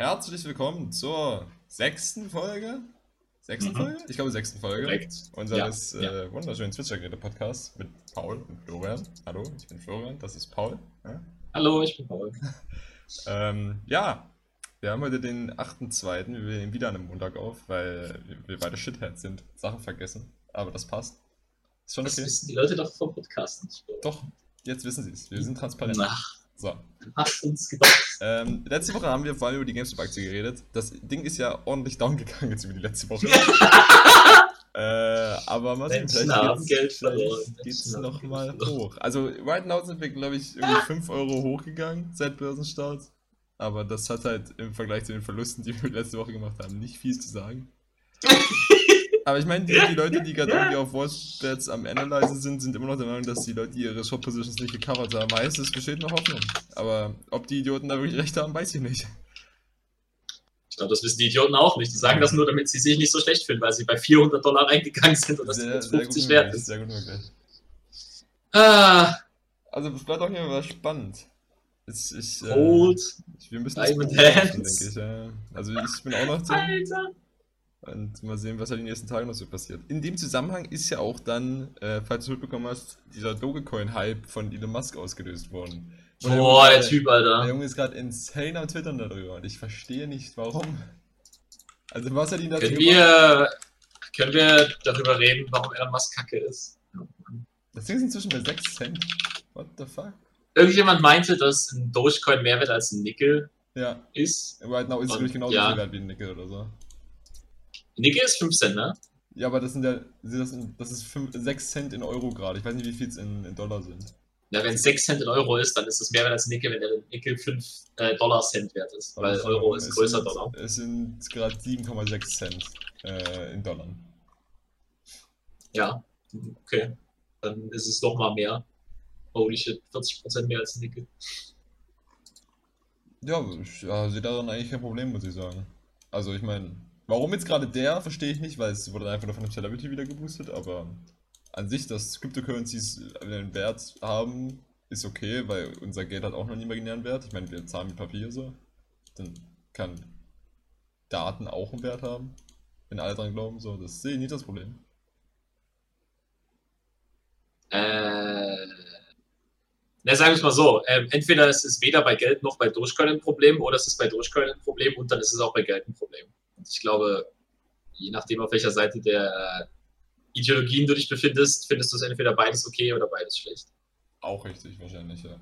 Herzlich willkommen zur sechsten Folge. Sechsten mhm. Folge? Ich glaube, sechsten Folge. Direkt. Unseres ja, ja. Äh, wunderschönen Zwitschergeräte-Podcasts mit Paul und Florian. Hallo, ich bin Florian, das ist Paul. Ja? Hallo, ich bin Paul. ähm, ja, wir haben heute den 8.2. Wir nehmen wieder an einem Montag auf, weil wir beide Shitheads sind, Sachen vergessen. Aber das passt. Ist schon okay. Das wissen die Leute doch vom Podcast nicht. Doch, jetzt wissen sie es. Wir sind transparent. Ach. So. Hast uns gedacht. Ähm, letzte Woche haben wir vor allem über die GameStop-Aktie geredet. Das Ding ist ja ordentlich down gegangen jetzt über die letzte Woche. äh, aber mal sehen, vielleicht geht's, vielleicht geht's nochmal hoch. Also, right now sind wir, glaube ich, irgendwie 5 Euro hochgegangen seit Börsenstart. Aber das hat halt im Vergleich zu den Verlusten, die wir letzte Woche gemacht haben, nicht viel zu sagen. Aber ich meine, die, die, Leute, die gerade irgendwie auf Watchbets am Analyze sind, sind immer noch der Meinung, dass die Leute ihre Shop-Positions nicht gecovert haben. Meistens besteht noch Hoffnung. Aber ob die Idioten da wirklich recht haben, weiß ich nicht. Ich glaube, das wissen die Idioten auch nicht. Die sagen das nur, damit sie sich nicht so schlecht fühlen, weil sie bei 400 Dollar reingegangen sind und das sehr, 50 sehr wert ist. Sehr gut möglich. Ah. Also, es bleibt auch hier was spannend. Ich, ich, Rot. Äh, wir müssen Diamond Hands. denke ich. Ja. Also, ich bin auch noch. Alter. Und mal sehen, was halt in den nächsten Tagen noch so passiert. In dem Zusammenhang ist ja auch dann, äh, falls du mitbekommen hast, dieser Dogecoin-Hype von Elon Musk ausgelöst worden. Boah, der, der, Typ, Alter. Der Junge ist gerade insane am Twittern darüber und ich verstehe nicht, warum. Also, was hat ihn dazu können wir, können wir darüber reden, warum Elon Musk kacke ist? Das Ding ist inzwischen bei 6 Cent. What the fuck? Irgendjemand meinte, dass ein Dogecoin mehr wert als ein Nickel ja. ist. Right now ist es genauso ja. viel wert wie ein Nickel oder so. Nickel ist 5 Cent, ne? Ja, aber das sind ja, das, das ist 5, 6 Cent in Euro gerade. Ich weiß nicht, wie viel es in, in, Dollar sind. Ja, wenn es 6 Cent in Euro ist, dann ist es mehr wert als Nickel, wenn der Nickel 5 äh, Dollar Cent wert ist. Weil also, Euro ist größer sind, Dollar. Es sind gerade 7,6 Cent äh, in Dollar. Ja, okay. Dann ist es doch mal mehr. Holy shit, 40% mehr als Nickel. Ja, ich ja, sehe daran eigentlich kein Problem, muss ich sagen. Also ich meine, Warum jetzt gerade der, verstehe ich nicht, weil es wurde einfach nur von einem Celebrity wieder geboostet, aber an sich, dass Cryptocurrencies einen Wert haben, ist okay, weil unser Geld hat auch noch einen imaginären Wert. Ich meine, wir zahlen mit Papier so. Dann kann Daten auch einen Wert haben, wenn alle dran glauben, so. Das sehe ich nicht das Problem. Äh. Na, sagen wir es mal so, ähm, entweder ist es weder bei Geld noch bei Dogecoin ein Problem oder es ist bei Dogecoin ein Problem und dann ist es auch bei Geld ein Problem. Und ich glaube, je nachdem, auf welcher Seite der Ideologien du dich befindest, findest du es entweder beides okay oder beides schlecht. Auch richtig, wahrscheinlich, ja.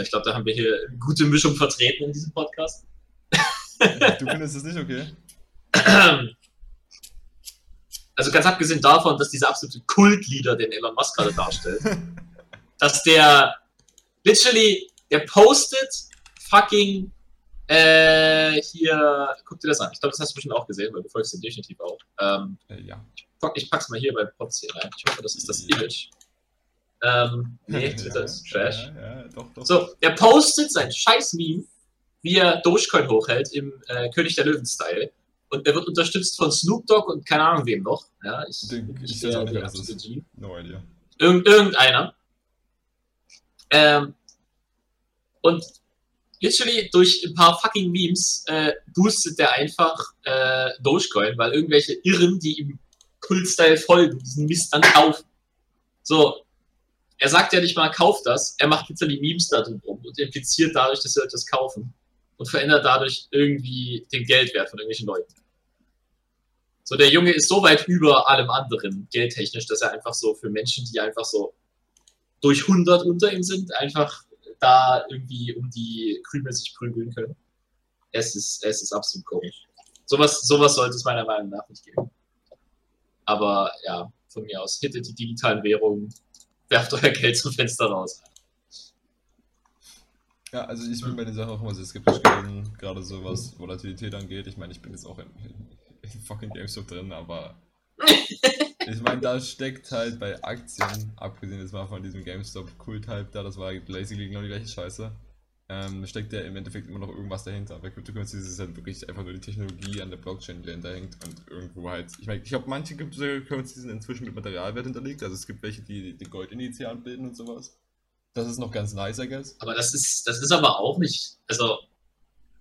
Ich glaube, da haben wir hier eine gute Mischung vertreten in diesem Podcast. du findest es nicht okay? Also ganz abgesehen davon, dass dieser absolute Kultleader, den Elon Musk gerade darstellt, dass der literally, der postet fucking äh, hier, guck dir das an. Ich glaube, das hast du bestimmt auch gesehen, weil du folgst dir definitiv auch. Ähm, äh, ja. Ich pack's mal hier bei Pots hier rein. Ich hoffe, das ist das Image. Ähm, nee, Twitter ja, ist Trash. Ja, ja, doch, doch. So, er postet sein scheiß Meme, wie er Dogecoin hochhält im äh, König der Löwen-Style. Und er wird unterstützt von Snoop Dogg und keine Ahnung wem noch. Ja, ich, Den, ich, ich weiß auch nicht, wer das ist. No idea. Irgend, irgendeiner. Ähm, und literally durch ein paar fucking Memes äh, boostet der einfach äh, Dogecoin, weil irgendwelche Irren, die ihm Kult-Style folgen, diesen Mist dann kaufen. So, er sagt ja nicht mal, kauft das, er macht literally Memes da drum und impliziert dadurch, dass sie das kaufen und verändert dadurch irgendwie den Geldwert von irgendwelchen Leuten. So, der Junge ist so weit über allem anderen, geldtechnisch, dass er einfach so für Menschen, die einfach so durch 100 unter ihm sind, einfach da irgendwie um die Krümel sich prügeln können. Es ist, es ist absolut komisch. Sowas, sowas sollte es meiner Meinung nach nicht geben. Aber ja, von mir aus, hittet die digitalen Währungen, werft euer Geld zum Fenster raus. Ja, also ich bin bei den Sachen auch immer sehr skeptisch gewesen, gerade so was Volatilität angeht. Ich meine, ich bin jetzt auch in, in, in fucking GameStop drin, aber ich meine, da steckt halt bei Aktien, abgesehen jetzt mal von diesem GameStop-Kult-Hype da, das war basically genau die gleiche Scheiße, ähm, steckt ja im Endeffekt immer noch irgendwas dahinter. Bei Cryptocurrencies ist es halt wirklich einfach nur die Technologie an der Blockchain, die dahinter hängt und irgendwo halt. Ich meine, ich glaube, manche Cryptocurrencies sind inzwischen mit Materialwert hinterlegt, also es gibt welche, die die Goldinitial bilden und sowas. Das ist noch ganz nice, I guess. Aber das ist, das ist aber auch nicht, also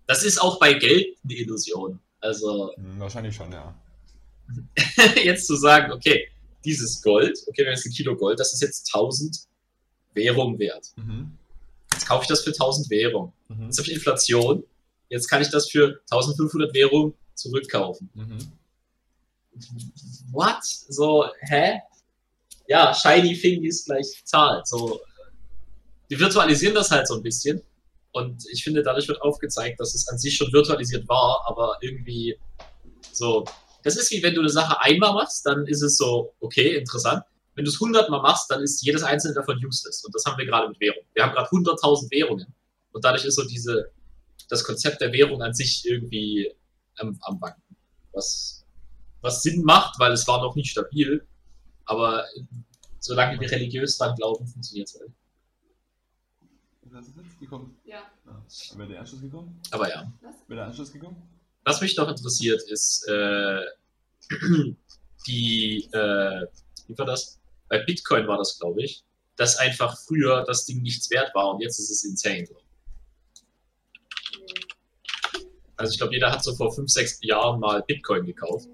Das ist auch bei Geld eine Illusion. Also. Hm, wahrscheinlich schon, ja. jetzt zu sagen, okay, dieses Gold, okay, wenn es ein Kilo Gold, das ist jetzt 1000 Währung wert. Mhm. Jetzt kaufe ich das für 1000 Währung. Mhm. Jetzt habe ich Inflation. Jetzt kann ich das für 1500 Währung zurückkaufen. Mhm. What? So, hä? Ja, Shiny Thing ist gleich Zahl. So, wir virtualisieren das halt so ein bisschen. Und ich finde, dadurch wird aufgezeigt, dass es an sich schon virtualisiert war, aber irgendwie so. Das ist wie wenn du eine Sache einmal machst, dann ist es so, okay, interessant. Wenn du es hundertmal machst, dann ist jedes einzelne davon useless. Und das haben wir gerade mit Währung. Wir haben gerade 100.000 Währungen. Und dadurch ist so diese, das Konzept der Währung an sich irgendwie am, am Wanken. Was, was Sinn macht, weil es war noch nicht stabil. Aber solange wir religiös dran glauben, funktioniert es halt. Hast du jetzt gekommen? Ja. Ah, wäre der Anschluss gekommen? Aber ja. Wäre der Anschluss gekommen? Was mich noch interessiert, ist äh, die, äh, wie war das? Bei Bitcoin war das, glaube ich, dass einfach früher das Ding nichts wert war und jetzt ist es insane. Also ich glaube, jeder hat so vor fünf, sechs Jahren mal Bitcoin gekauft.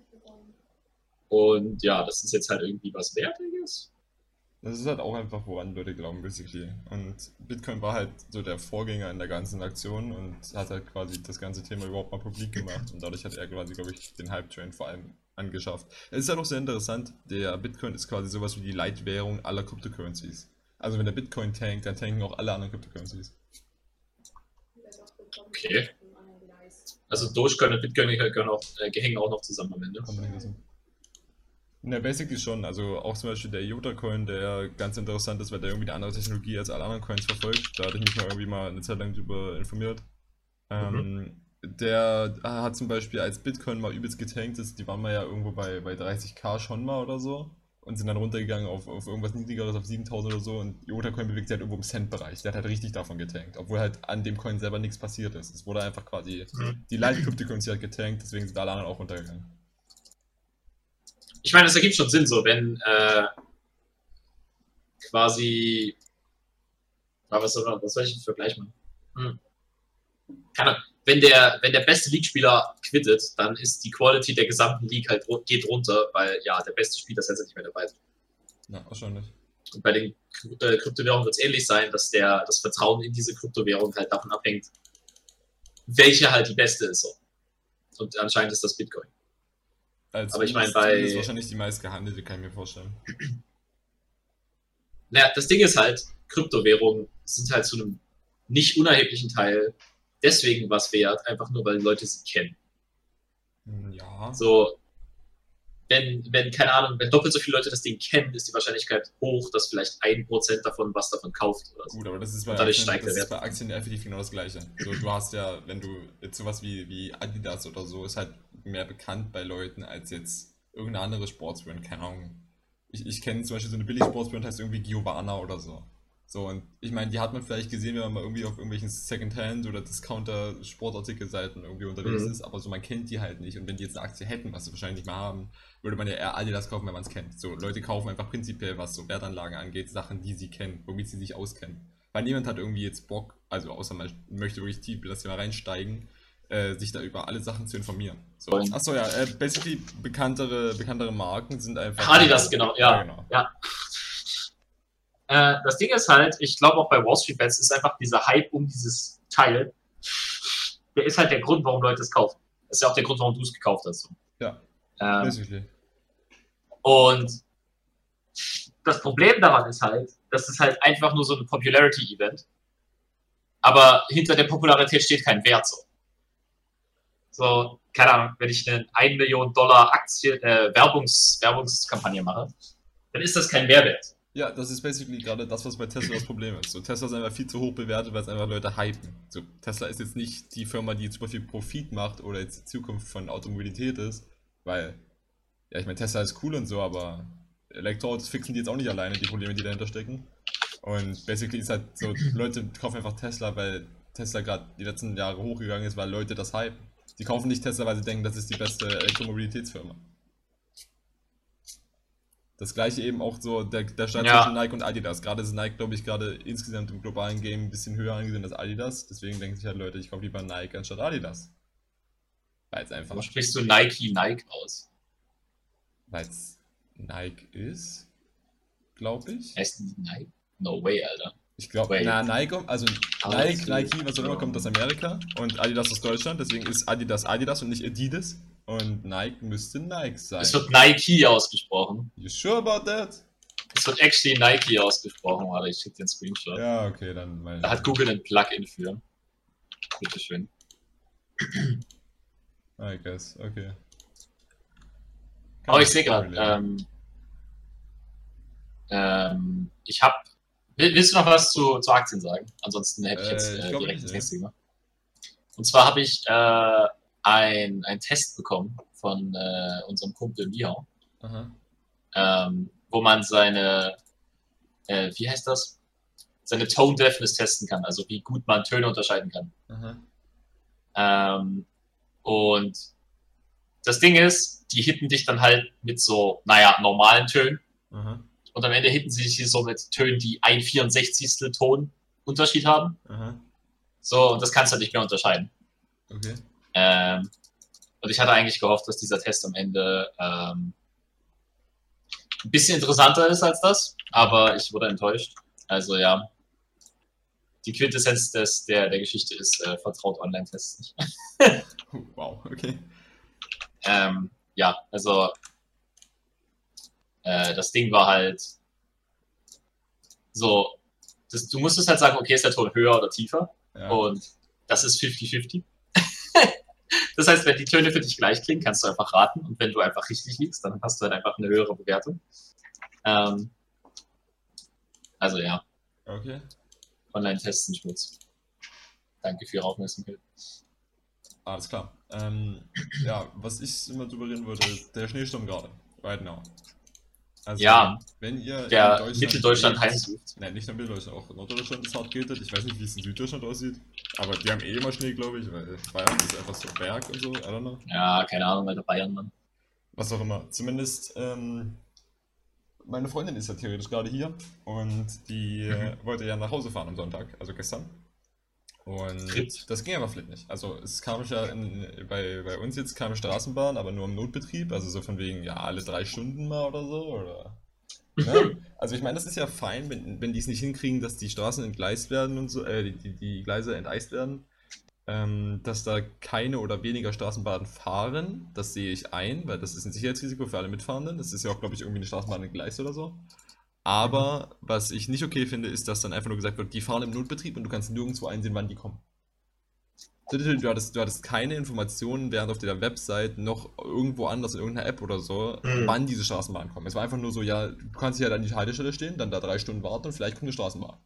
Und ja, das ist jetzt halt irgendwie was Wertiges. Das ist halt auch einfach, woran Leute glauben, basically. Und Bitcoin war halt so der Vorgänger in der ganzen Aktion und hat halt quasi das ganze Thema überhaupt mal publik gemacht. Und dadurch hat er quasi, glaube ich, den Hype-Train vor allem angeschafft. Es ist halt auch sehr interessant, der Bitcoin ist quasi sowas wie die Leitwährung aller Cryptocurrencies. Also wenn der Bitcoin tankt, dann tanken auch alle anderen Cryptocurrencies. Okay. Also Dogecoin und Bitcoin äh, hängen auch noch zusammen am Ende. Ja, basically schon. Also auch zum Beispiel der IOTA-Coin, der ganz interessant ist, weil der irgendwie eine andere Technologie als alle anderen Coins verfolgt. Da hatte ich mich mal irgendwie mal eine Zeit lang drüber informiert. Ähm, mhm. Der hat zum Beispiel als Bitcoin mal übelst getankt ist, die waren mal ja irgendwo bei, bei 30k schon mal oder so und sind dann runtergegangen auf, auf irgendwas niedrigeres, auf 7000 oder so und IOTA Coin bewegt sich halt irgendwo im Cent-Bereich. Der hat halt richtig davon getankt, obwohl halt an dem Coin selber nichts passiert ist. Es wurde einfach quasi, mhm. die Light Cryptocurrency hat getankt, deswegen sind alle anderen auch runtergegangen. Ich meine, das ergibt schon Sinn, so wenn äh, quasi, aber was soll, was soll ich für Vergleich machen? Hm. Keine Ahnung wenn der, wenn der beste League-Spieler quittet, dann ist die Quality der gesamten League halt geht runter, weil ja, der beste Spieler ist jetzt nicht mehr dabei. Ja, wahrscheinlich. Und bei den äh, Kryptowährungen wird es ähnlich sein, dass der, das Vertrauen in diese Kryptowährung halt davon abhängt, welche halt die beste ist. So. Und anscheinend ist das Bitcoin. Als Aber ich meine, bei. Das ist wahrscheinlich die meist gehandelte, kann ich mir vorstellen. Naja, das Ding ist halt, Kryptowährungen sind halt zu einem nicht unerheblichen Teil deswegen was wert, einfach nur weil Leute sie kennen. Hm, ja. So, wenn, wenn, keine Ahnung, wenn doppelt so viele Leute das Ding kennen, ist die Wahrscheinlichkeit hoch, dass vielleicht ein Prozent davon was davon kauft. Oder so. Gut, aber das ist bei, Aktien, steigt das ist bei Aktien effektiv genau das Gleiche. So, du hast ja, wenn du jetzt sowas wie, wie Adidas oder so, ist halt mehr bekannt bei Leuten als jetzt irgendeine andere Sportsbrand, keine Ahnung. Ich, ich kenne zum Beispiel so eine Billig-Sportsbrand, heißt irgendwie Giovanna oder so. So, und ich meine, die hat man vielleicht gesehen, wenn man mal irgendwie auf irgendwelchen Secondhand- oder Discounter-Sportartikelseiten irgendwie unterwegs mhm. ist, aber so man kennt die halt nicht. Und wenn die jetzt eine Aktie hätten, was sie wahrscheinlich nicht mehr haben, würde man ja eher Adidas kaufen, wenn man es kennt. So, Leute kaufen einfach prinzipiell, was so Wertanlagen angeht, Sachen, die sie kennen, womit sie sich auskennen. Weil niemand hat irgendwie jetzt Bock, also außer man möchte wirklich tief, dass sie mal reinsteigen, äh, sich da über alle Sachen zu informieren. So. Achso, ja, äh, basically bekanntere, bekanntere Marken sind einfach. Adidas, genau, ja. ja, genau. ja. Äh, das Ding ist halt, ich glaube auch bei Wall Street Bets ist einfach dieser Hype um dieses Teil, der ist halt der Grund, warum Leute es kaufen. Das ist ja auch der Grund, warum du es gekauft hast. Ja. Ähm, und das Problem daran ist halt, das ist halt einfach nur so ein Popularity-Event. Aber hinter der Popularität steht kein Wert so. So, keine Ahnung, wenn ich eine 1 Million Dollar Aktie, äh, Werbungs, Werbungskampagne mache, dann ist das kein Mehrwert. Ja, das ist basically gerade das, was bei Tesla das Problem ist. So, Tesla ist einfach viel zu hoch bewertet, weil es einfach Leute hypen. So, Tesla ist jetzt nicht die Firma, die super viel Profit macht oder jetzt die Zukunft von Automobilität ist, weil, ja, ich meine, Tesla ist cool und so, aber Elektroautos fixen die jetzt auch nicht alleine, die Probleme, die dahinter stecken. Und basically ist halt so, Leute kaufen einfach Tesla, weil Tesla gerade die letzten Jahre hochgegangen ist, weil Leute das hypen. Die kaufen nicht Tesla, weil sie denken, das ist die beste Elektromobilitätsfirma. Das gleiche eben auch so der, der Streit ja. zwischen Nike und Adidas. Gerade ist Nike, glaube ich, gerade insgesamt im globalen Game ein bisschen höher angesehen als Adidas. Deswegen denken sich halt Leute, ich kaufe lieber Nike anstatt Adidas. Weil es einfach. Warum sprichst du Nike Nike aus? Weil es Nike ist, glaube ich. Heißt Nike? No way, Alter. Ich glaube, na, Nike, also Nike, Nike, was auch immer, kommt aus Amerika und Adidas aus Deutschland, deswegen ist Adidas Adidas und nicht Adidas. Und Nike müsste Nike sein. Es wird Nike ausgesprochen. You sure about that? Es wird actually Nike ausgesprochen, warte, ich schicke dir einen Screenshot. Ja, okay, dann meine Da hat Google ein Plugin für. Bitteschön. I guess, okay. Aber ich sehe gerade, ähm, ähm, ich habe. Willst du noch was zu, zu Aktien sagen? Ansonsten hätte ich jetzt äh, ich äh, direkt das nächste gemacht. Und zwar habe ich äh, ein, ein Test bekommen von äh, unserem Kumpel Miao, ähm, wo man seine, äh, wie heißt das? Seine Tone Deafness testen kann, also wie gut man Töne unterscheiden kann. Ähm, und das Ding ist, die hitten dich dann halt mit so, naja, normalen Tönen. Aha. Und am Ende hitten sie dich so mit Tönen, die ein 64. Ton Unterschied haben. Aha. So, und das kannst du halt nicht mehr unterscheiden. Okay. Ähm, und ich hatte eigentlich gehofft, dass dieser Test am Ende ähm, ein bisschen interessanter ist als das, aber ich wurde enttäuscht. Also ja, die Quintessenz des, der, der Geschichte ist, äh, vertraut Online-Tests nicht. wow, okay. Ähm, ja, also äh, das Ding war halt so, das, du musstest halt sagen, okay, ist der Ton höher oder tiefer? Ja. Und das ist 50-50. Das heißt, wenn die Töne für dich gleich klingen, kannst du einfach raten. Und wenn du einfach richtig liegst, dann hast du halt einfach eine höhere Bewertung. Ähm, also ja. Okay. Online-Testen Schmutz. Danke für Ihre Aufmerksamkeit. Alles klar. Ähm, ja, was ich immer drüber reden würde, der Schneesturm gerade. Right now. Also, ja, wenn ihr der Mitteldeutschland heimsucht. Nein, nicht nur Mitteldeutschland, auch Norddeutschland ist hart giltet. Ich weiß nicht, wie es in Süddeutschland aussieht. Aber die haben eh immer Schnee, glaube ich, weil Bayern ist einfach so Berg und so. I don't know. Ja, keine Ahnung, weil der Bayern, Mann. Was auch immer. Zumindest, ähm, meine Freundin ist ja theoretisch gerade hier und die mhm. wollte ja nach Hause fahren am Sonntag, also gestern. Und Tritt. das ging aber vielleicht nicht. Also es kam ja in, bei, bei uns jetzt keine Straßenbahn, aber nur im Notbetrieb, also so von wegen, ja, alle drei Stunden mal oder so, oder? Ne? Also ich meine, das ist ja fein, wenn, wenn die es nicht hinkriegen, dass die Straßen entgleist werden und so, äh, die, die Gleise enteist werden, ähm, dass da keine oder weniger Straßenbahnen fahren, das sehe ich ein, weil das ist ein Sicherheitsrisiko für alle Mitfahrenden. Das ist ja auch, glaube ich, irgendwie eine Straßenbahn entgleist oder so. Aber was ich nicht okay finde, ist, dass dann einfach nur gesagt wird, die fahren im Notbetrieb und du kannst nirgendwo einsehen, wann die kommen. Du hattest, du hattest keine Informationen während auf der Website noch irgendwo anders in irgendeiner App oder so, mhm. wann diese Straßenbahnen kommen. Es war einfach nur so, ja, du kannst ja dann die Haltestelle stehen, dann da drei Stunden warten und vielleicht kommt eine Straßenbahn.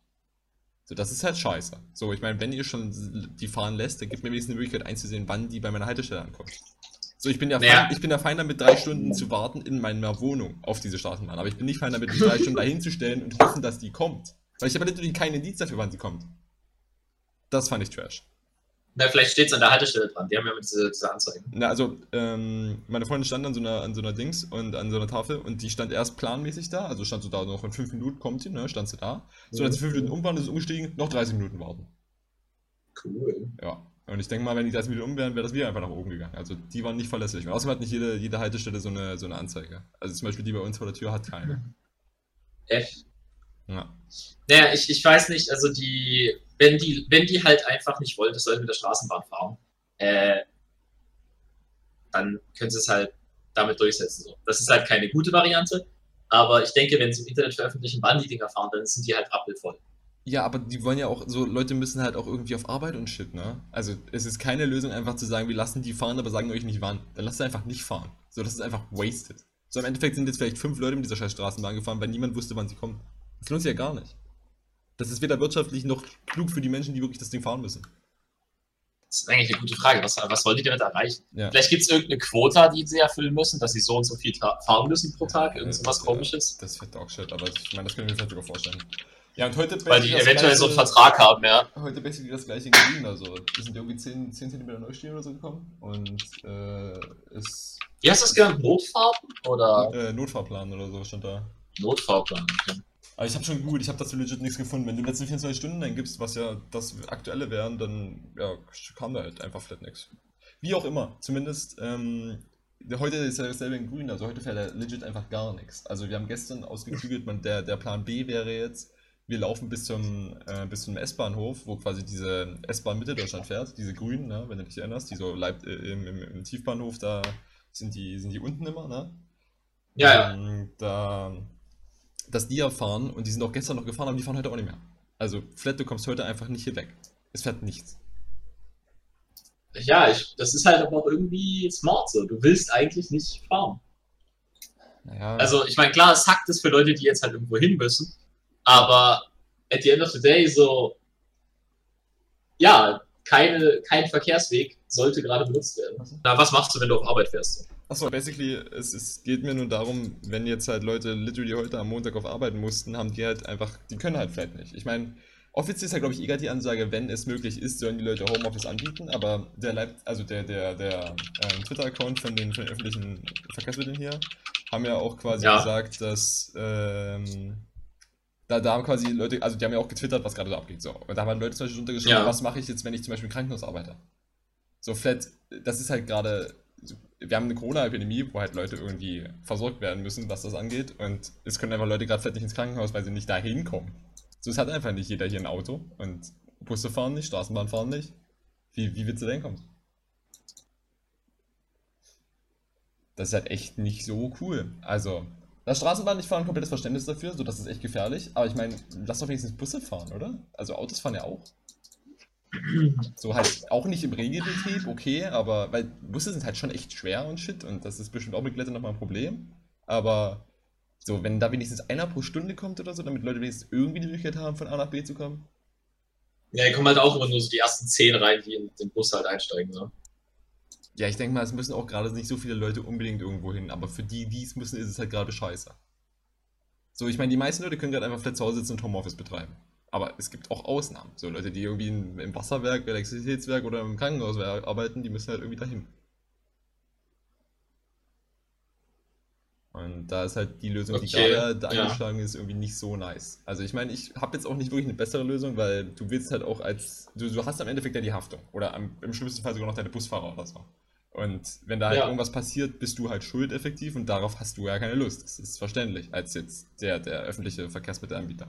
So, das ist halt scheiße. So, ich meine, wenn ihr schon die fahren lässt, dann gibt mir wenigstens eine Möglichkeit einzusehen, wann die bei meiner Haltestelle ankommt. So, ich bin ja naja. fein, ich bin ja fein damit, drei Stunden zu warten in meiner Wohnung auf diese Straßenbahn. Aber ich bin nicht fein damit, mich drei Stunden dahin zu stellen und hoffen, dass die kommt. Weil ich habe natürlich keinen Indiz dafür, wann sie kommt. Das fand ich trash. Na, vielleicht steht es an der Haltestelle dran. Die haben ja mit diese, diese Anzeigen. Na, also, ähm, meine Freundin stand an so, einer, an so einer Dings und an so einer Tafel und die stand erst planmäßig da. Also stand so da noch in fünf Minuten kommt sie, ne? Stand sie da. So, als sie fünf Minuten umwandelt, ist umgestiegen, noch 30 Minuten warten. Cool. Ja. Und ich denke mal, wenn die 30 Minuten um wären, wäre das wieder einfach nach oben gegangen. Also die waren nicht verlässlich. Und außerdem hat nicht jede, jede Haltestelle so eine, so eine Anzeige. Also zum Beispiel die bei uns vor der Tür hat keine. Echt? Ja. Naja, ich, ich weiß nicht, also die, wenn die, wenn die halt einfach nicht wollen, dass Leute mit der Straßenbahn fahren, äh, dann können sie es halt damit durchsetzen. So. Das ist halt keine gute Variante, aber ich denke, wenn sie im Internet veröffentlichen, wann die Dinger fahren, dann sind die halt rappelvoll. Ja, aber die wollen ja auch, so Leute müssen halt auch irgendwie auf Arbeit und shit, ne? Also es ist keine Lösung einfach zu sagen, wir lassen die fahren, aber sagen euch nicht wann. Dann lasst sie einfach nicht fahren. So, das ist einfach wasted. So, im Endeffekt sind jetzt vielleicht fünf Leute mit dieser scheiß Straßenbahn gefahren, weil niemand wusste, wann sie kommen. Das lohnt sich ja gar nicht. Das ist weder wirtschaftlich noch klug für die Menschen, die wirklich das Ding fahren müssen. Das ist eigentlich eine gute Frage. Was, was wollen die damit erreichen? Ja. Vielleicht gibt es irgendeine Quota, die sie erfüllen müssen, dass sie so und so viel fahren müssen pro Tag, irgend so was komisches. Das wird auch shit, aber ich meine, das können wir mir vielleicht sogar vorstellen. Ja, und heute Weil die eventuell gleiche, so einen Vertrag haben, ja. Heute basically das gleiche Grün, also die sind irgendwie 10, 10 cm Neustehen oder so gekommen und äh, ist. Wie heißt das genannt? Notfarben? Oder? Äh, Notfahrplan oder so stand da. Notfahrplan, okay. Aber ich habe schon gegoogelt, ich habe dazu legit nichts gefunden. Wenn du letzten 24 Stunden eingibst, was ja das aktuelle wären, dann ja, kam da halt einfach flat nichts. Wie auch immer, zumindest ähm, heute ist ja dasselbe in grün, also heute fährt er legit einfach gar nichts. Also wir haben gestern ausgeklügelt, man, der, der Plan B wäre jetzt, wir laufen bis zum, äh, bis zum S-Bahnhof, wo quasi diese S-Bahn Mitte Deutschland fährt, diese grünen, ne, wenn du dich erinnerst, die so Leib äh, im, im, im, Tiefbahnhof, da sind die, sind die unten immer, ne? Ja, ähm, Da, dass die ja fahren und die sind auch gestern noch gefahren, aber die fahren heute auch nicht mehr. Also, Flat, du kommst heute einfach nicht hier weg. Es fährt nichts. Ja, ich, das ist halt aber auch irgendwie smart so. Du willst eigentlich nicht fahren. Naja. Also, ich meine, klar, es hackt es für Leute, die jetzt halt irgendwo hin müssen. Aber at the end of the day, so, ja, keine, kein Verkehrsweg sollte gerade benutzt werden. Na, was machst du, wenn du auf Arbeit fährst? Achso, basically, es, es geht mir nur darum, wenn jetzt halt Leute literally heute am Montag auf arbeiten mussten, haben die halt einfach, die können halt vielleicht nicht. Ich meine, offiziell ist ja, glaube ich, egal die Ansage, wenn es möglich ist, sollen die Leute Homeoffice anbieten, aber der Leib, also der, der, der ähm, Twitter-Account von den, von den öffentlichen Verkehrsmitteln hier, haben ja auch quasi ja. gesagt, dass ähm, da, da haben quasi Leute, also die haben ja auch getwittert, was gerade so abgeht. So. Und da haben halt Leute zum Beispiel runtergeschrieben, ja. was mache ich jetzt, wenn ich zum Beispiel im Krankenhaus arbeite? So flat, das ist halt gerade, wir haben eine Corona-Epidemie, wo halt Leute irgendwie versorgt werden müssen, was das angeht. Und es können einfach Leute gerade fett nicht ins Krankenhaus, weil sie nicht dahin kommen. So, es hat einfach nicht jeder hier ein Auto und Busse fahren nicht, Straßenbahn fahren nicht. Wie, wie willst du denn kommen? Das ist halt echt nicht so cool. Also, Straßenbahn, ich fahre ein komplettes Verständnis dafür, so das ist echt gefährlich. Aber ich meine, lass doch wenigstens Busse fahren, oder? Also Autos fahren ja auch. So halt auch nicht im Regelbetrieb, okay, aber weil Busse sind halt schon echt schwer und shit und das ist bestimmt auch mit Glätte nochmal ein Problem. Aber so, wenn da wenigstens einer pro Stunde kommt oder so, damit Leute wenigstens irgendwie die Möglichkeit haben, von A nach B zu kommen. Ja, die kommen halt auch immer nur so die ersten zehn rein, die in den Bus halt einsteigen, so. Ja, ich denke mal, es müssen auch gerade nicht so viele Leute unbedingt irgendwo hin, aber für die, die es müssen, ist es halt gerade scheiße. So, ich meine, die meisten Leute können gerade einfach vielleicht zu Hause sitzen und Homeoffice betreiben. Aber es gibt auch Ausnahmen. So Leute, die irgendwie im Wasserwerk, Elektrizitätswerk oder im Krankenhaus arbeiten, die müssen halt irgendwie dahin. Und da ist halt die Lösung, okay, die gerade ja. eingeschlagen ist, irgendwie nicht so nice. Also ich meine, ich habe jetzt auch nicht wirklich eine bessere Lösung, weil du willst halt auch als, du, du hast am Endeffekt ja die Haftung. Oder am, im schlimmsten Fall sogar noch deine Busfahrer oder so. Und wenn da halt ja. irgendwas passiert, bist du halt schuld effektiv und darauf hast du ja keine Lust. Das ist verständlich, als jetzt der, der öffentliche Verkehrsmittelanbieter.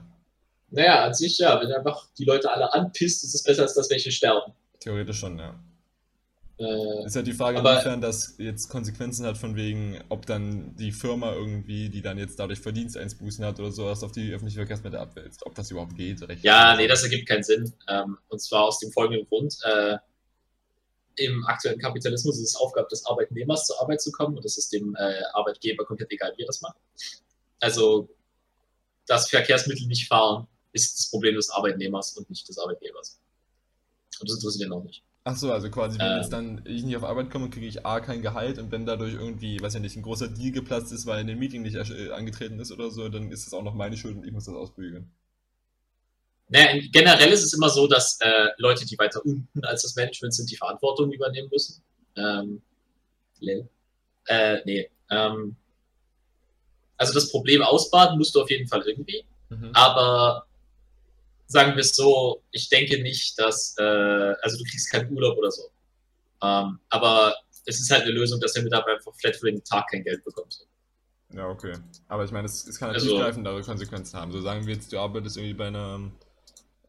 Naja, an sich ja. Wenn einfach die Leute alle anpisst, ist es besser, als dass welche sterben. Theoretisch schon, ja. Äh, ist halt die Frage, aber, inwiefern das jetzt Konsequenzen hat, von wegen, ob dann die Firma irgendwie, die dann jetzt dadurch Verdiensteinsbußen hat oder sowas, auf die öffentlichen Verkehrsmittel abwälzt. Ob das überhaupt geht. Recht ja, nee, das ergibt keinen Sinn. Ähm, und zwar aus dem folgenden Grund. Äh, im aktuellen Kapitalismus ist es Aufgabe des Arbeitnehmers, zur Arbeit zu kommen und es ist dem äh, Arbeitgeber komplett egal, wie er das macht. Also, das Verkehrsmittel nicht fahren ist das Problem des Arbeitnehmers und nicht des Arbeitgebers. Und das interessiert ihn auch nicht. Ach so, also quasi, wenn ähm, jetzt dann ich nicht auf Arbeit komme, kriege ich A kein Gehalt und wenn dadurch irgendwie, weiß ja nicht, ein großer Deal geplatzt ist, weil in dem Meeting nicht äh, angetreten ist oder so, dann ist es auch noch meine Schuld und ich muss das ausbügeln. Naja, generell ist es immer so, dass äh, Leute, die weiter unten als das Management sind, die Verantwortung übernehmen müssen. Ähm, Äh, nee. Ähm, also das Problem ausbaden musst du auf jeden Fall irgendwie. Mhm. Aber sagen wir es so, ich denke nicht, dass, äh, also du kriegst keinen Urlaub oder so. Ähm, aber es ist halt eine Lösung, dass der Mitarbeiter einfach flat für den Tag kein Geld bekommt. Ja, okay. Aber ich meine, es, es kann natürlich also, tiefgreifendere Konsequenzen haben. So sagen wir jetzt, du arbeitest irgendwie bei einer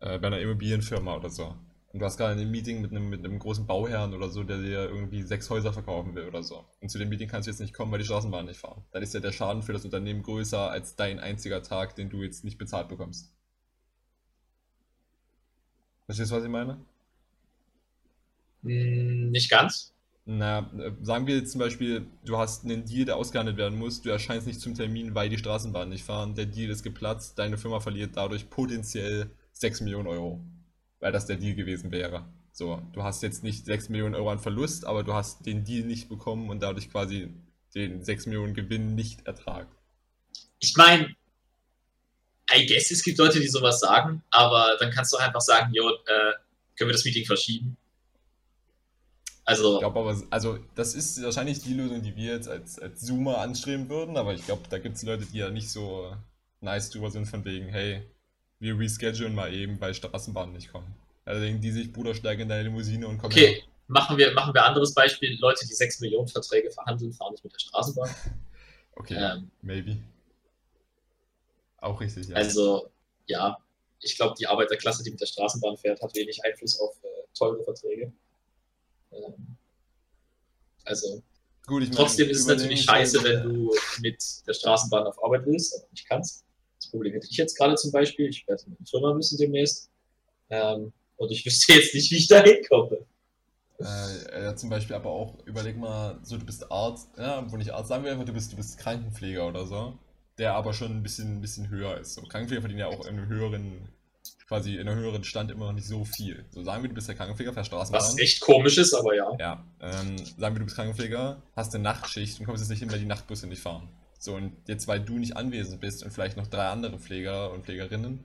äh, bei einer Immobilienfirma oder so. Und du hast gerade ein Meeting mit einem, mit einem großen Bauherrn oder so, der dir irgendwie sechs Häuser verkaufen will oder so. Und zu dem Meeting kannst du jetzt nicht kommen, weil die Straßenbahn nicht fahren. Dann ist ja der Schaden für das Unternehmen größer als dein einziger Tag, den du jetzt nicht bezahlt bekommst. Verstehst du, was ich meine? Hm, nicht ganz. Na, äh, sagen wir jetzt zum Beispiel, du hast einen Deal, der ausgehandelt werden muss, du erscheinst nicht zum Termin, weil die Straßenbahn nicht fahren, der Deal ist geplatzt, deine Firma verliert dadurch potenziell 6 Millionen Euro, weil das der Deal gewesen wäre. So, du hast jetzt nicht 6 Millionen Euro an Verlust, aber du hast den Deal nicht bekommen und dadurch quasi den 6 Millionen Gewinn nicht ertragen. Ich meine, I guess es gibt Leute, die sowas sagen, aber dann kannst du einfach sagen, jo, äh, können wir das Meeting verschieben? Also. Ich glaube aber, also das ist wahrscheinlich die Lösung, die wir jetzt als, als Zoomer anstreben würden, aber ich glaube, da gibt es Leute, die ja nicht so nice drüber sind, von wegen, hey, wir reschedulen mal eben, weil Straßenbahnen nicht kommen. Also denken die sich, Bruder, steig in deine Limousine und komm Okay, her. machen wir, machen wir anderes Beispiel. Leute, die 6 Millionen Verträge verhandeln, fahren nicht mit der Straßenbahn. okay, ähm, maybe. Auch richtig, ja. Also, ja, ich glaube, die Arbeiterklasse, die mit der Straßenbahn fährt, hat wenig Einfluss auf äh, teure Verträge. Ähm, also, Gut, ich mein, trotzdem ist es natürlich scheiße, wenn du mit der Straßenbahn auf Arbeit willst, aber nicht kannst. Problem hätte ich jetzt gerade zum Beispiel. Ich werde in die Firma müssen demnächst. Ähm, und ich wüsste jetzt nicht, wie ich da hinkomme. Äh, ja, zum Beispiel aber auch, überleg mal, so du bist Arzt, ja, wo nicht Arzt, sagen wir einfach, du bist, du bist Krankenpfleger oder so, der aber schon ein bisschen, ein bisschen höher ist. So, Krankenpfleger verdienen ja auch in einem höheren, quasi in einem höheren Stand immer noch nicht so viel. So sagen wir, du bist der Krankenpfleger, fährst Straßenbahn. Was echt komisch ist, aber ja. Ja, ähm, sagen wir, du bist Krankenpfleger, hast eine Nachtschicht und kommst jetzt nicht hin, weil die Nachtbusse nicht fahren. So, und jetzt, weil du nicht anwesend bist und vielleicht noch drei andere Pfleger und Pflegerinnen,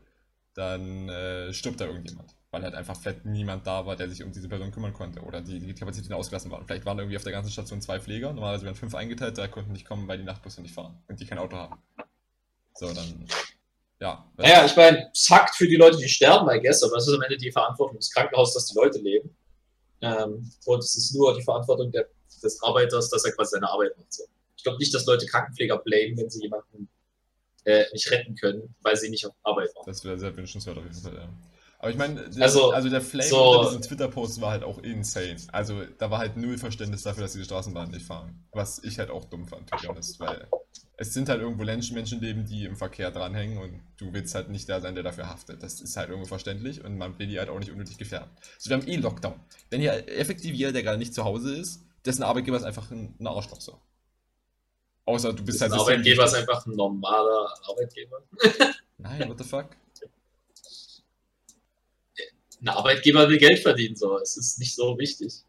dann äh, stirbt da irgendjemand. Weil halt einfach fett niemand da war, der sich um diese Person kümmern konnte. Oder die, die Kapazitäten ausgelassen waren. Vielleicht waren irgendwie auf der ganzen Station zwei Pfleger. Normalerweise werden fünf eingeteilt, drei konnten nicht kommen, weil die Nachtbusse nicht fahren. Und die kein Auto haben. So, dann. Ja. Naja, ich meine, zackt für die Leute, die sterben, I guess, aber es ist am Ende die Verantwortung des Krankenhauses, dass die Leute leben. Ähm, und es ist nur die Verantwortung der, des Arbeiters, dass er quasi seine Arbeit macht. So ich glaube nicht, dass Leute Krankenpfleger blamen, wenn sie jemanden äh, nicht retten können, weil sie nicht auf Arbeit waren. Das wäre sehr wünschenswert auf jeden Fall, ja. Aber ich meine, also, also der Flame so, unter diesen Twitter-Post war halt auch insane. Also da war halt null Verständnis dafür, dass diese Straßenbahnen nicht fahren. Was ich halt auch dumm fand, to honest, weil es sind halt irgendwo Menschenleben, die im Verkehr dranhängen und du willst halt nicht der sein, der dafür haftet. Das ist halt irgendwo verständlich und man will die halt auch nicht unnötig gefährden. So, wir haben eh Lockdown. Wenn hier effektiv jeder, der gerade nicht zu Hause ist, dessen Arbeitgeber ist einfach ein Arschloch so. Außer du bist halt ein Arbeitgeber ist einfach ein normaler Arbeitgeber. Nein, what the fuck? Ein Arbeitgeber will Geld verdienen, so. Es ist nicht so wichtig.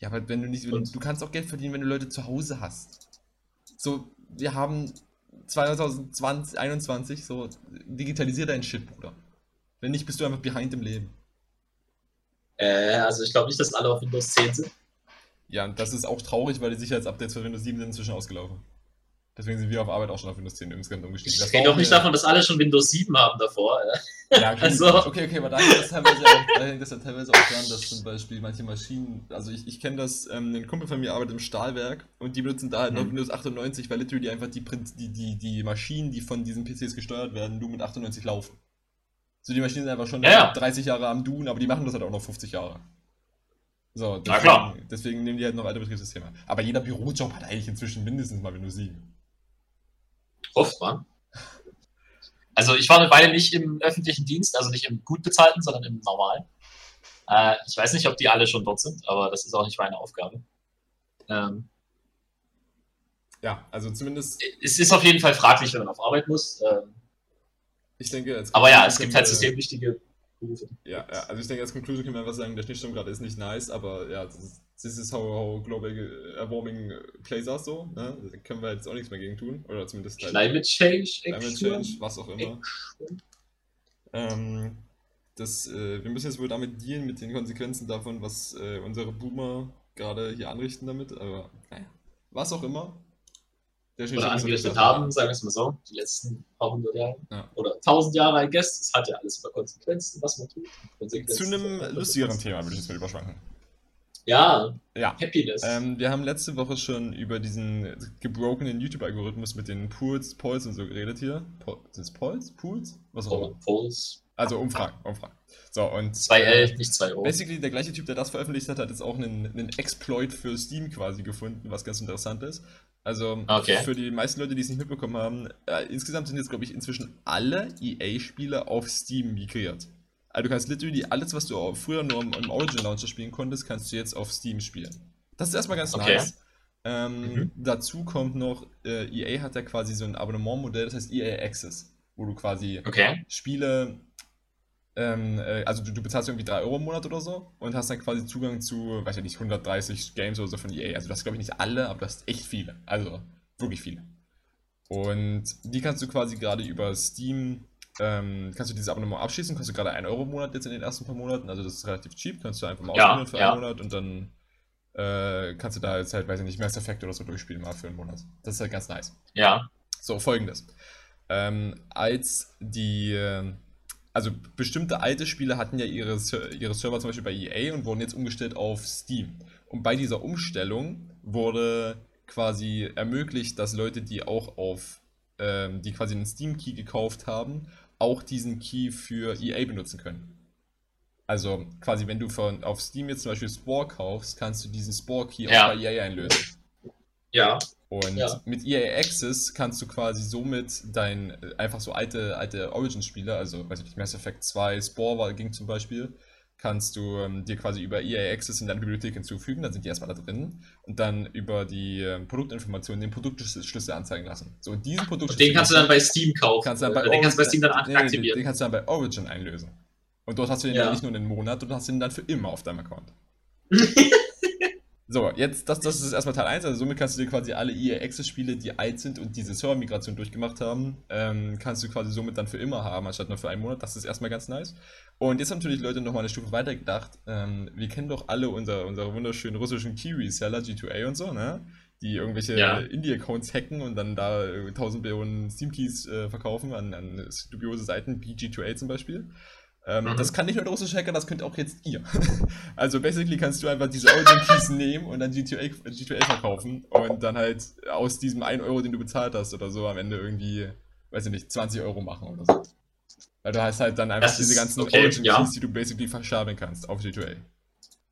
Ja, aber wenn du nicht. Und? Du kannst auch Geld verdienen, wenn du Leute zu Hause hast. So, wir haben 2020, 2021, so, digitalisier deinen Shit, Bruder. Wenn nicht, bist du einfach behind im Leben. Äh, also ich glaube nicht, dass alle auf Windows 10 sind. Ja, und das ist auch traurig, weil die Sicherheitsupdates für Windows 7 sind inzwischen ausgelaufen. Deswegen sind wir auf Arbeit auch schon auf Windows 10 insgesamt umgestiegen. Ich rede doch nicht davon, dass alle schon Windows 7 haben davor. Ja, okay, also. okay, okay, aber da hängt das teilweise auch, da hängt das ja teilweise auch dran, dass zum Beispiel manche Maschinen, also ich, ich kenne das, ähm, ein Kumpel von mir arbeitet im Stahlwerk und die benutzen da halt mhm. noch Windows 98, weil literally einfach die, die, die, die Maschinen, die von diesen PCs gesteuert werden, nur mit 98 laufen. So, die Maschinen sind einfach schon ja. 30 Jahre am Dun, aber die machen das halt auch noch 50 Jahre. So, deswegen, deswegen nehmen die halt noch alte Betriebssysteme. Aber jeder Bürojob hat eigentlich inzwischen mindestens mal Windows 7. Hofft man. Also ich war eine Weile nicht im öffentlichen Dienst, also nicht im gut bezahlten, sondern im normalen. Äh, ich weiß nicht, ob die alle schon dort sind, aber das ist auch nicht meine Aufgabe. Ähm, ja, also zumindest. Es ist auf jeden Fall fraglich, wenn man auf Arbeit muss. Ähm, ich denke, aber ja, es gibt halt systemwichtige. Ja, ja, also ich denke, als Conclusion können wir einfach sagen, der Schneesturm gerade ist nicht nice, aber ja, das ist this is how, how global warming plays us so. Ne? Da können wir jetzt auch nichts mehr gegen tun. Oder zumindest halt Climate Change, Climate Change, was auch immer. Ähm, das, äh, wir müssen jetzt wohl damit dealen, mit den Konsequenzen davon, was äh, unsere Boomer gerade hier anrichten damit. Aber naja, was auch immer. Oder angerichtet haben, sagen wir es mal so, die letzten paar hundert Jahre. Ja. Oder tausend Jahre, I guess. Das hat ja alles über Konsequenzen, was man tut. Zu einem lustigeren Thema würde ich jetzt mal überschwanken. Ja, ja. Happiness. Ähm, wir haben letzte Woche schon über diesen gebrokenen YouTube-Algorithmus mit den Pools, Polls und so geredet hier. sind es Polls? Pools? Was auch immer. Polls. Also Umfragen, Umfragen. So, und 2L, nicht 2 O. Basically, der gleiche Typ, der das veröffentlicht hat, hat jetzt auch einen, einen Exploit für Steam quasi gefunden, was ganz interessant ist. Also okay. für die meisten Leute, die es nicht mitbekommen haben, äh, insgesamt sind jetzt, glaube ich, inzwischen alle EA-Spiele auf Steam migriert. Also du kannst literally alles, was du früher nur im, im Origin Launcher spielen konntest, kannst du jetzt auf Steam spielen. Das ist erstmal ganz okay. nice. Ähm, mhm. Dazu kommt noch, äh, EA hat ja quasi so ein Abonnementmodell, das heißt EA Access, wo du quasi okay. Spiele, ähm, äh, also du, du, bezahlst irgendwie 3 Euro im Monat oder so und hast dann quasi Zugang zu, weiß ich nicht, 130 Games oder so von EA. Also du hast glaube ich nicht alle, aber du hast echt viele. Also wirklich viele. Und die kannst du quasi gerade über Steam ähm, kannst du dieses Abonnement abschließen, kannst du gerade 1 Euro im Monat jetzt in den ersten paar Monaten, also das ist relativ cheap, kannst du einfach mal Ja, ausprobieren für ja. einen Monat und dann äh, kannst du da jetzt halt, weiß ich nicht, Mass Effect oder so durchspielen mal für einen Monat. Das ist halt ganz nice. Ja. So, folgendes. Ähm, als die, äh, also bestimmte alte Spiele hatten ja ihre, ihre Server zum Beispiel bei EA und wurden jetzt umgestellt auf Steam. Und bei dieser Umstellung wurde quasi ermöglicht, dass Leute, die auch auf, ähm, die quasi einen Steam-Key gekauft haben, auch diesen Key für EA benutzen können. Also quasi, wenn du von, auf Steam jetzt zum Beispiel Spore kaufst, kannst du diesen Spore-Key Ja. auch bei EA einlösen. Ja. Und Ja. mit EA Access kannst du quasi somit dein äh, einfach so alte, alte Origin-Spiele, also weiß ich nicht, Mass Effect 2, Spore war, ging zum Beispiel, kannst du ähm, dir quasi über EA Access in deine Bibliothek hinzufügen, dann sind die erstmal da drin und dann über die ähm, Produktinformationen den Produktschlüssel anzeigen lassen. So, und diesen Und Produktschlüssel den kannst du dann bei Steam kaufen. kannst dann bei Oder den kannst du bei Origin- Steam dann nee, den, aktivieren. den kannst du dann bei Origin einlösen. Und dort hast du den Ja. dann nicht nur einen Monat, du hast den dann für immer auf deinem Account. So, jetzt, das, das ist erstmal Teil 1, also somit kannst du dir quasi alle EA Access Spiele, die alt sind und diese Server-Migration durchgemacht haben, ähm, kannst du quasi somit dann für immer haben, anstatt nur für einen Monat. Das ist erstmal ganz nice. Und jetzt haben natürlich Leute nochmal eine Stufe weiter gedacht. Ähm, wir kennen doch alle unser, unsere wunderschönen russischen Key-Reseller, G2A und so, ne? Die irgendwelche Ja. Indie-Accounts hacken und dann da äh, 1000 Millionen Steam-Keys äh, verkaufen an, an dubiose Seiten, wie G2A zum Beispiel. Ähm, Mhm. Das kann nicht nur der russische Hacker, das könnt auch jetzt ihr. also basically kannst du einfach diese Origin Keys nehmen und dann GTA, GTA verkaufen und dann halt aus diesem 1 Euro, den du bezahlt hast oder so, am Ende irgendwie, weiß ich nicht, 20 Euro machen oder so. Weil du hast halt dann einfach Das diese ganzen okay, Origin ja. Keys, die du basically verschabeln kannst auf GTA.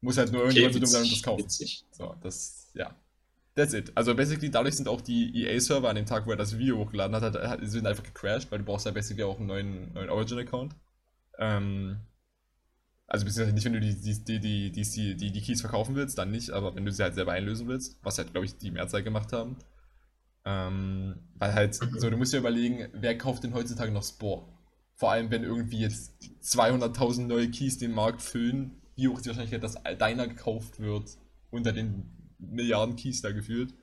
Muss halt nur Okay, irgendjemand so dumm sein und das kaufen. witzig. So, das, ja. That's it. Also basically dadurch sind auch die EA-Server an dem Tag, wo er das Video hochgeladen hat, hat, hat sind einfach gecrashed, weil du brauchst ja basically auch einen neuen, neuen Origin-Account. Ähm, also beziehungsweise nicht, wenn du die, die, die, die, die, die, Keys verkaufen willst, dann nicht, aber wenn du sie halt selber einlösen willst, was halt, glaube ich, die Mehrzahl gemacht haben. Ähm, weil halt, Mhm. so, du musst dir überlegen, wer kauft denn heutzutage noch Spore? Vor allem, wenn irgendwie jetzt 200.000 neue Keys den Markt füllen, wie hoch ist die Wahrscheinlichkeit, dass deiner gekauft wird unter den Milliarden Keys da gefühlt.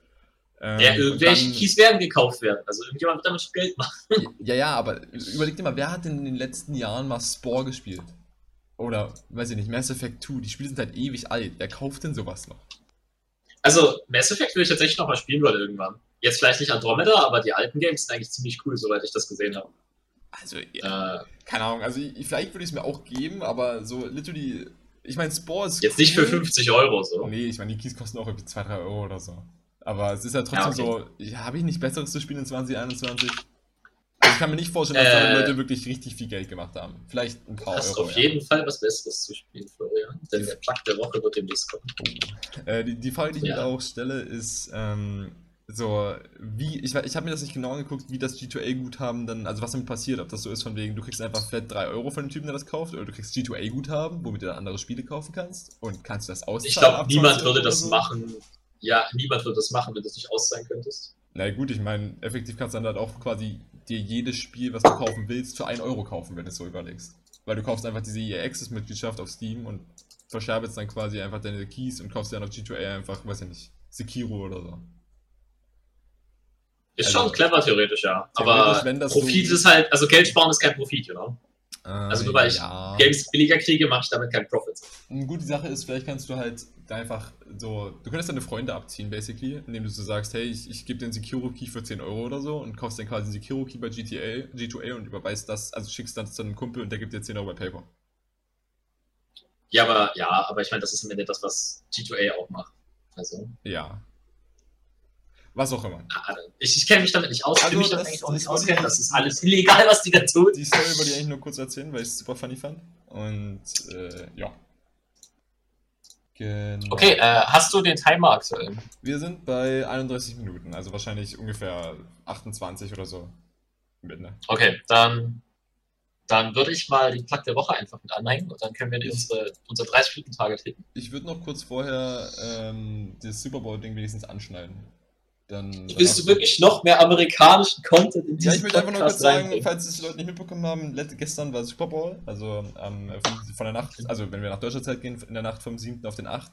Ähm, Ja, irgendwelche dann- Keys werden gekauft werden. Also irgendjemand wird damit schon Geld machen. Ja, ja, aber überleg dir mal, wer hat denn in den letzten Jahren mal Spore gespielt? Oder, weiß ich nicht, Mass Effect 2, die Spiele sind halt ewig alt. Wer kauft denn sowas noch? Also Mass Effect will ich tatsächlich noch mal spielen wollen irgendwann. Jetzt vielleicht nicht Andromeda, aber die alten Games sind eigentlich ziemlich cool, soweit ich das gesehen habe. Also, ja, Äh, keine Ahnung, also ich, vielleicht würde ich es mir auch geben, aber so literally, ich meine, Spore ist jetzt nicht für cool. 50 Euro so. Nee, ich meine, die Keys kosten auch irgendwie 2, 3 Euro oder so. Aber es ist ja trotzdem Ja, so, ja, habe ich nicht Besseres zu spielen in 2021? Also ich kann mir nicht vorstellen, dass Äh, damit Leute wirklich richtig viel Geld gemacht haben. Vielleicht ein Du paar hast Euro. auf ja. jeden Fall was Besseres zu spielen, Florian. Denn der Plug der Woche wird demnächst kommen. Äh, die, die Frage, die ich Ja. mir da auch stelle, ist, ähm, so, wie, ich, ich habe mir das nicht genau angeguckt, wie das G2A-Guthaben dann, also was damit passiert, ob das so ist von wegen, du kriegst einfach flat 3 Euro von dem Typen, der das kauft, oder du kriegst G2A-Guthaben, womit du dann andere Spiele kaufen kannst, und kannst du das auszahlen? Ich glaube, niemand 20 würde das so? machen. Ja, niemand würde das machen, wenn du es nicht auszahlen könntest. Na gut, ich meine, effektiv kannst du dann halt auch quasi dir jedes Spiel, was du kaufen willst, für 1 Euro kaufen, wenn du es so überlegst. Weil du kaufst einfach diese EA Access-Mitgliedschaft auf Steam und verscherbelst dann quasi einfach deine Keys und kaufst dir dann auf G2A einfach, weiß ich nicht, Sekiro oder so. Ist Also, schon clever theoretisch, ja. theoretisch, Aber wenn das Profit so- ist halt, also Geld sparen ist kein Profit, know? Also nur weil ich ja. Games billiger kriege, mache ich damit keinen Profit. Eine gute Sache ist, vielleicht kannst du halt da einfach so, du könntest deine Freunde abziehen, basically, indem du so sagst, hey, ich, ich gebe den Sekiro Key für 10 Euro oder so und kaufst dann quasi den Sekiro Key bei GTA, G2A und überweist das, also schickst das zu einem Kumpel und der gibt dir 10 Euro bei PayPal. Ja, aber ja, aber ich meine, das ist am Ende das, was G2A auch macht. Also, Ja. Was auch immer. ich, ich kenne mich damit nicht aus, ich Also will mich das- damit eigentlich auch nicht auskennen. ich- Das ist alles illegal, was die da tun. Die Story wollte ich eigentlich nur kurz erzählen, weil ich es super funny fand. Und äh, ja. Genau. Okay, äh, hast du den Timer aktuell? Wir sind bei 31 Minuten, also wahrscheinlich ungefähr 28 oder so. Mit, ne? Okay, dann, dann würde ich mal die Plug der Woche einfach mit anhängen und dann können wir die unsere, unser 30-Minuten-Target hitten. Ich würde noch kurz vorher ähm, das Super Bowl-Ding wenigstens anschneiden. Dann, Willst du wirklich noch mehr amerikanischen Content in Ja, ich möchte einfach nur kurz sagen, reinbringen? falls es die Leute nicht mitbekommen haben, gestern war Super Bowl, also ähm, von, der Nacht, also wenn wir nach deutscher Zeit gehen, in der Nacht vom 7. auf den 8.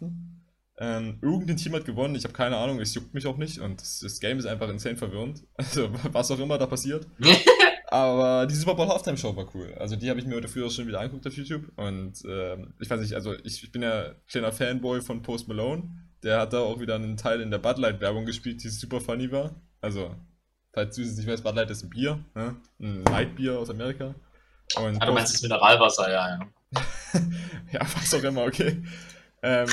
Ähm, irgendein Team hat gewonnen, ich habe keine Ahnung, es juckt mich auch nicht und das, das Game ist einfach insane verwirrend. Also was auch immer da passiert. Aber die Super Bowl Halftime Show war cool. Also die habe ich mir heute früher schon wieder angeguckt auf YouTube. Und äh, ich weiß nicht, also ich, ich bin ja kleiner Fanboy von Post Malone. Der hat da auch wieder einen Teil in der Bud Light Werbung gespielt, die super funny war. Also, falls du es nicht weißt, Bud Light ist ein Bier, ne? ein Lightbier aus Amerika. Und ah, du meinst das Mineralwasser, ja, ja. ja, was auch immer, okay. Ähm,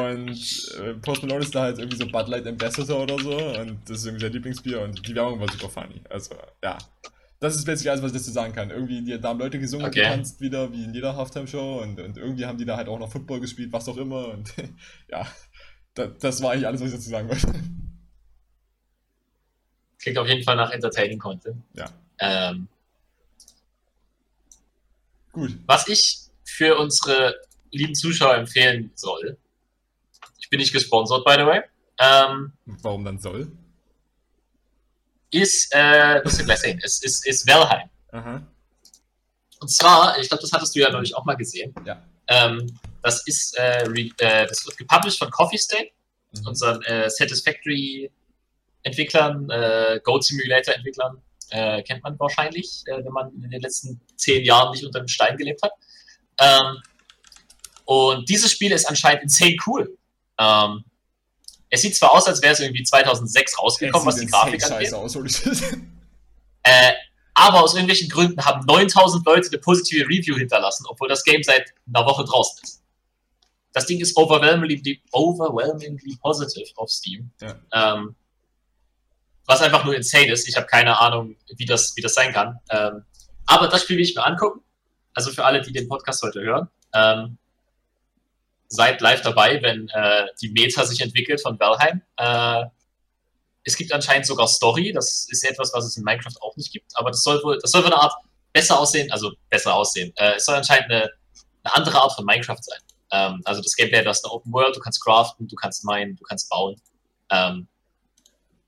und äh, Post Malone ist da halt irgendwie so Bud Light Ambassador oder so und das ist irgendwie sein Lieblingsbier und die Werbung war super funny. Also, ja. Das ist basically alles, was ich dazu sagen kann. Irgendwie, die, da haben Leute gesungen okay. und getanzt wieder, wie in jeder Halftime-Show und, und irgendwie haben die da halt auch noch Football gespielt, was auch immer und ja, das, das war eigentlich alles, was ich dazu sagen wollte. Klingt auf jeden Fall nach Entertaining Content. Ja. Ähm, Gut. Was ich für unsere lieben Zuschauer empfehlen soll, ich bin nicht gesponsert, by the way. Ähm, Warum dann soll? Ist, äh, das wir gleich sehen, ist, ist, ist Valheim. Aha. Und zwar, ich glaube, das hattest du ja neulich auch mal gesehen. Ja. Ähm, das ist, äh, äh, das wird gepublished von Coffee State, mhm. unseren äh, Satisfactory-Entwicklern, äh, Goat Simulator-Entwicklern. Äh, kennt man wahrscheinlich, äh, wenn man in den letzten zehn Jahren nicht unter einem Stein gelebt hat. Ähm, und dieses Spiel ist anscheinend insane cool. Ähm, es sieht zwar aus, als wäre es irgendwie 2006 rausgekommen, was die Grafik angeht. Aus, äh, aber aus irgendwelchen Gründen haben 9000 Leute eine positive Review hinterlassen, obwohl das Game seit einer Woche draußen ist. Das Ding ist overwhelmingly, overwhelmingly positive auf Steam. Ja. Ähm, was einfach nur insane ist. Ich habe keine Ahnung, wie das, wie das sein kann. Ähm, aber das Spiel will ich mir angucken. Also für alle, die den Podcast heute hören. Ähm, seid live dabei, wenn äh, die Meta sich entwickelt von Valheim. Äh, es gibt anscheinend sogar Story. Das ist etwas, was es in Minecraft auch nicht gibt. Aber das soll wohl, das soll wohl eine Art besser aussehen, also besser aussehen. Äh, es soll anscheinend eine, eine andere Art von Minecraft sein. Ähm, also das Gameplay, das ist eine Open World, du kannst craften, du kannst minen, du kannst bauen. Ähm,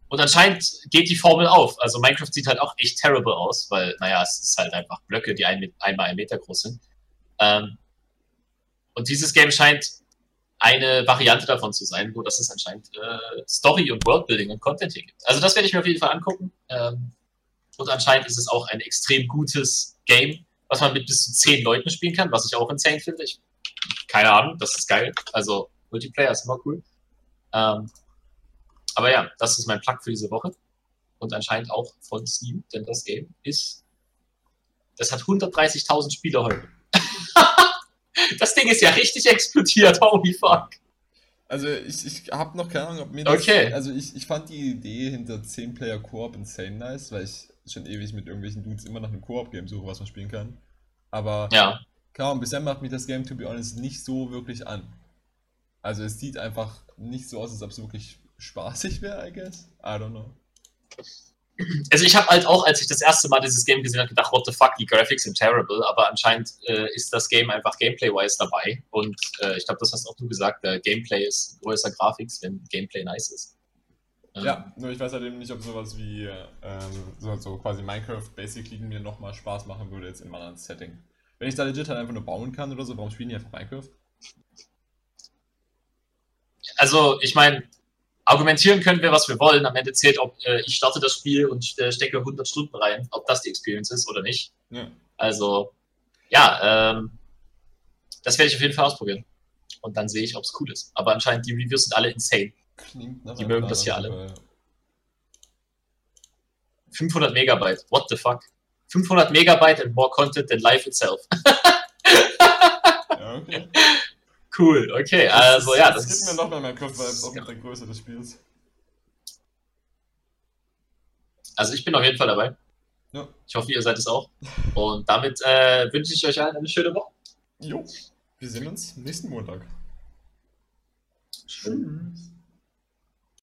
und anscheinend geht die Formel auf. Also Minecraft sieht halt auch echt terrible aus, weil, naja, es ist halt einfach Blöcke, die ein, einmal ein Meter groß sind. Ähm, und dieses Game scheint eine Variante davon zu sein, wo das es anscheinend äh, Story und Worldbuilding und Content hier gibt. Also das werde ich mir auf jeden Fall angucken. Ähm, und anscheinend ist es auch ein extrem gutes Game, was man mit bis zu zehn Leuten spielen kann, was ich auch insane finde. Ich, keine Ahnung, das ist geil. Also Multiplayer ist immer cool. Ähm, aber ja, das ist mein Plug für diese Woche. Und anscheinend auch von Steam, denn das Game ist. Das hat 130.000 Spieler heute. das Ding ist ja richtig explodiert, holy fuck. Also ich, ich habe noch keine Ahnung, ob mir das... Okay. Also ich, ich fand die Idee hinter 10-Player Koop insane nice, weil ich schon ewig mit irgendwelchen Dudes immer nach einem Koop-Game suche, was man spielen kann. Aber ja. Kaum, bisher macht mich das Game, to be honest, nicht so wirklich an. Also es sieht einfach nicht so aus, als ob es wirklich spaßig wäre, I guess. I don't know. Also ich habe halt auch, als ich das erste Mal dieses Game gesehen habe, gedacht, what the fuck, die Graphics sind terrible, aber anscheinend äh, ist das Game einfach Gameplay-wise dabei und äh, ich glaube, das hast auch du gesagt, äh, Gameplay ist größer Graphics, wenn Gameplay nice ist. Ähm, ja, nur ich weiß halt eben nicht, ob sowas wie ähm, so, so, quasi Minecraft basically mir nochmal Spaß machen würde jetzt in einem anderen Setting. Wenn ich da legit halt einfach nur bauen kann oder so, warum spielen die einfach Minecraft? Also, ich meine, argumentieren können wir, was wir wollen. Am Ende zählt, ob äh, ich starte das Spiel und äh, stecke 100 Stunden rein, ob das die Experience ist oder nicht. Ja. Also, ja, ähm, das werde ich auf jeden Fall ausprobieren. Und dann sehe ich, ob es cool ist. Aber anscheinend, die Reviews sind alle insane. die mögen das hier alle. 500 Megabyte, what the fuck? 500 Megabyte and more content than life itself. ja, okay. Cool, okay, also ja. Das, das gibt mir noch mehr Minecraft-Vibes, auch mit der Größe des Spiels. Also ich bin auf jeden Fall dabei. Ja. Ich hoffe, ihr seid es auch. Und damit äh, wünsche ich euch allen eine schöne Woche. Jo, wir sehen uns nächsten Montag. Tschüss.